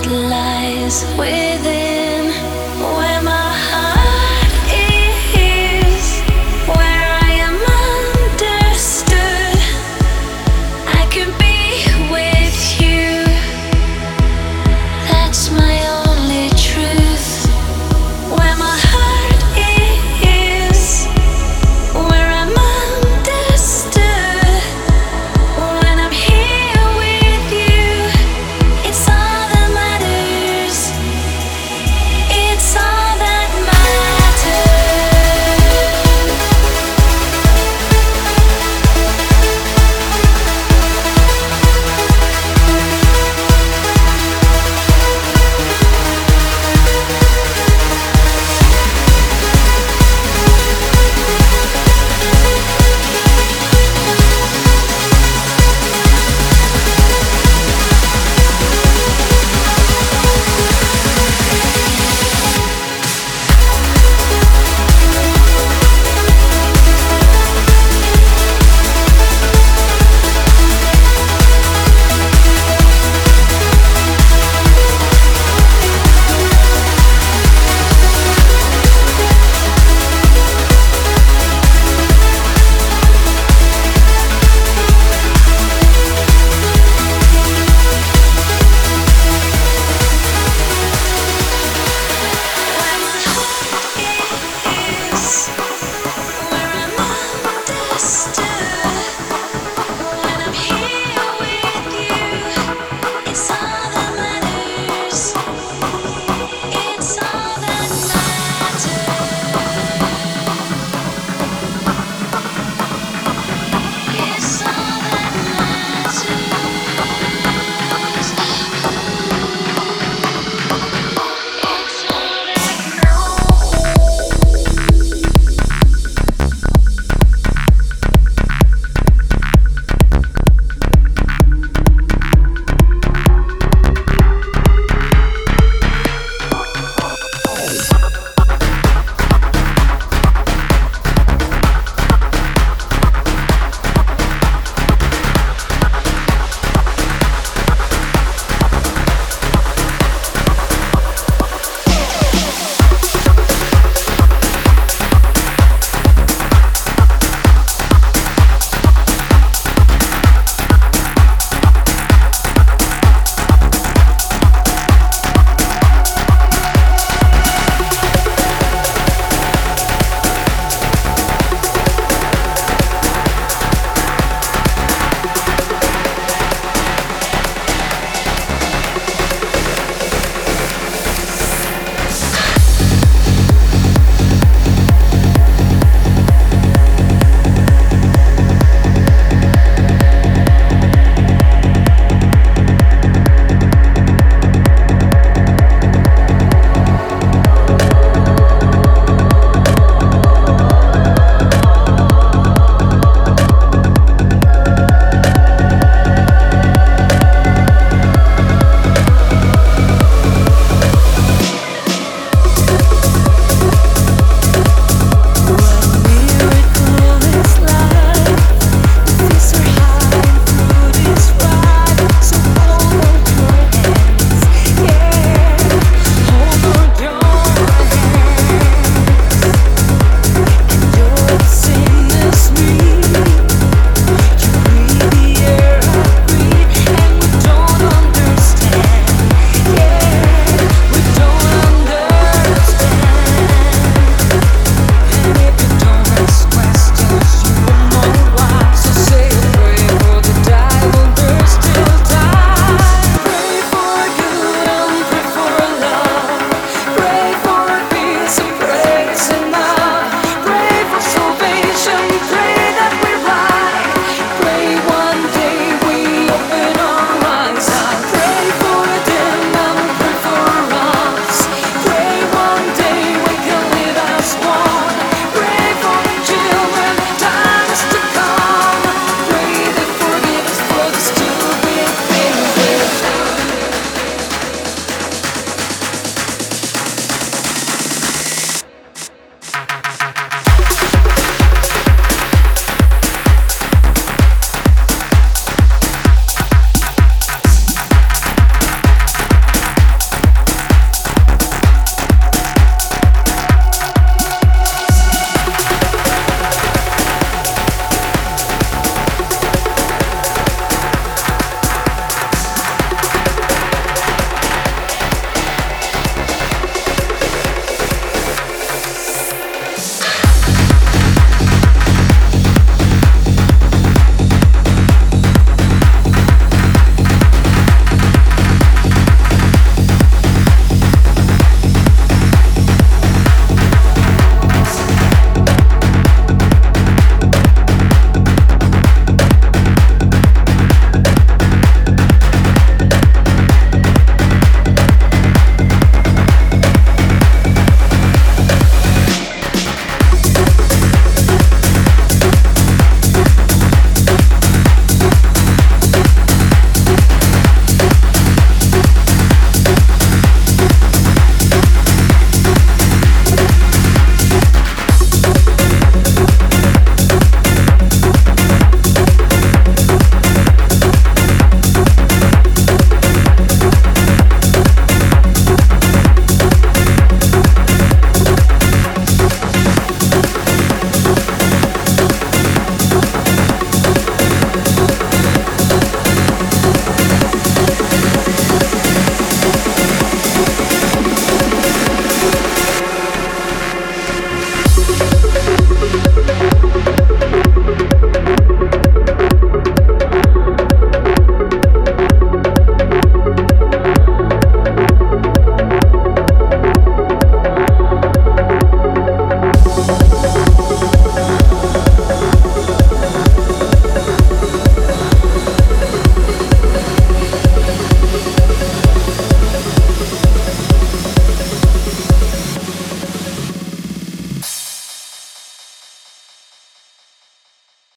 what lies within.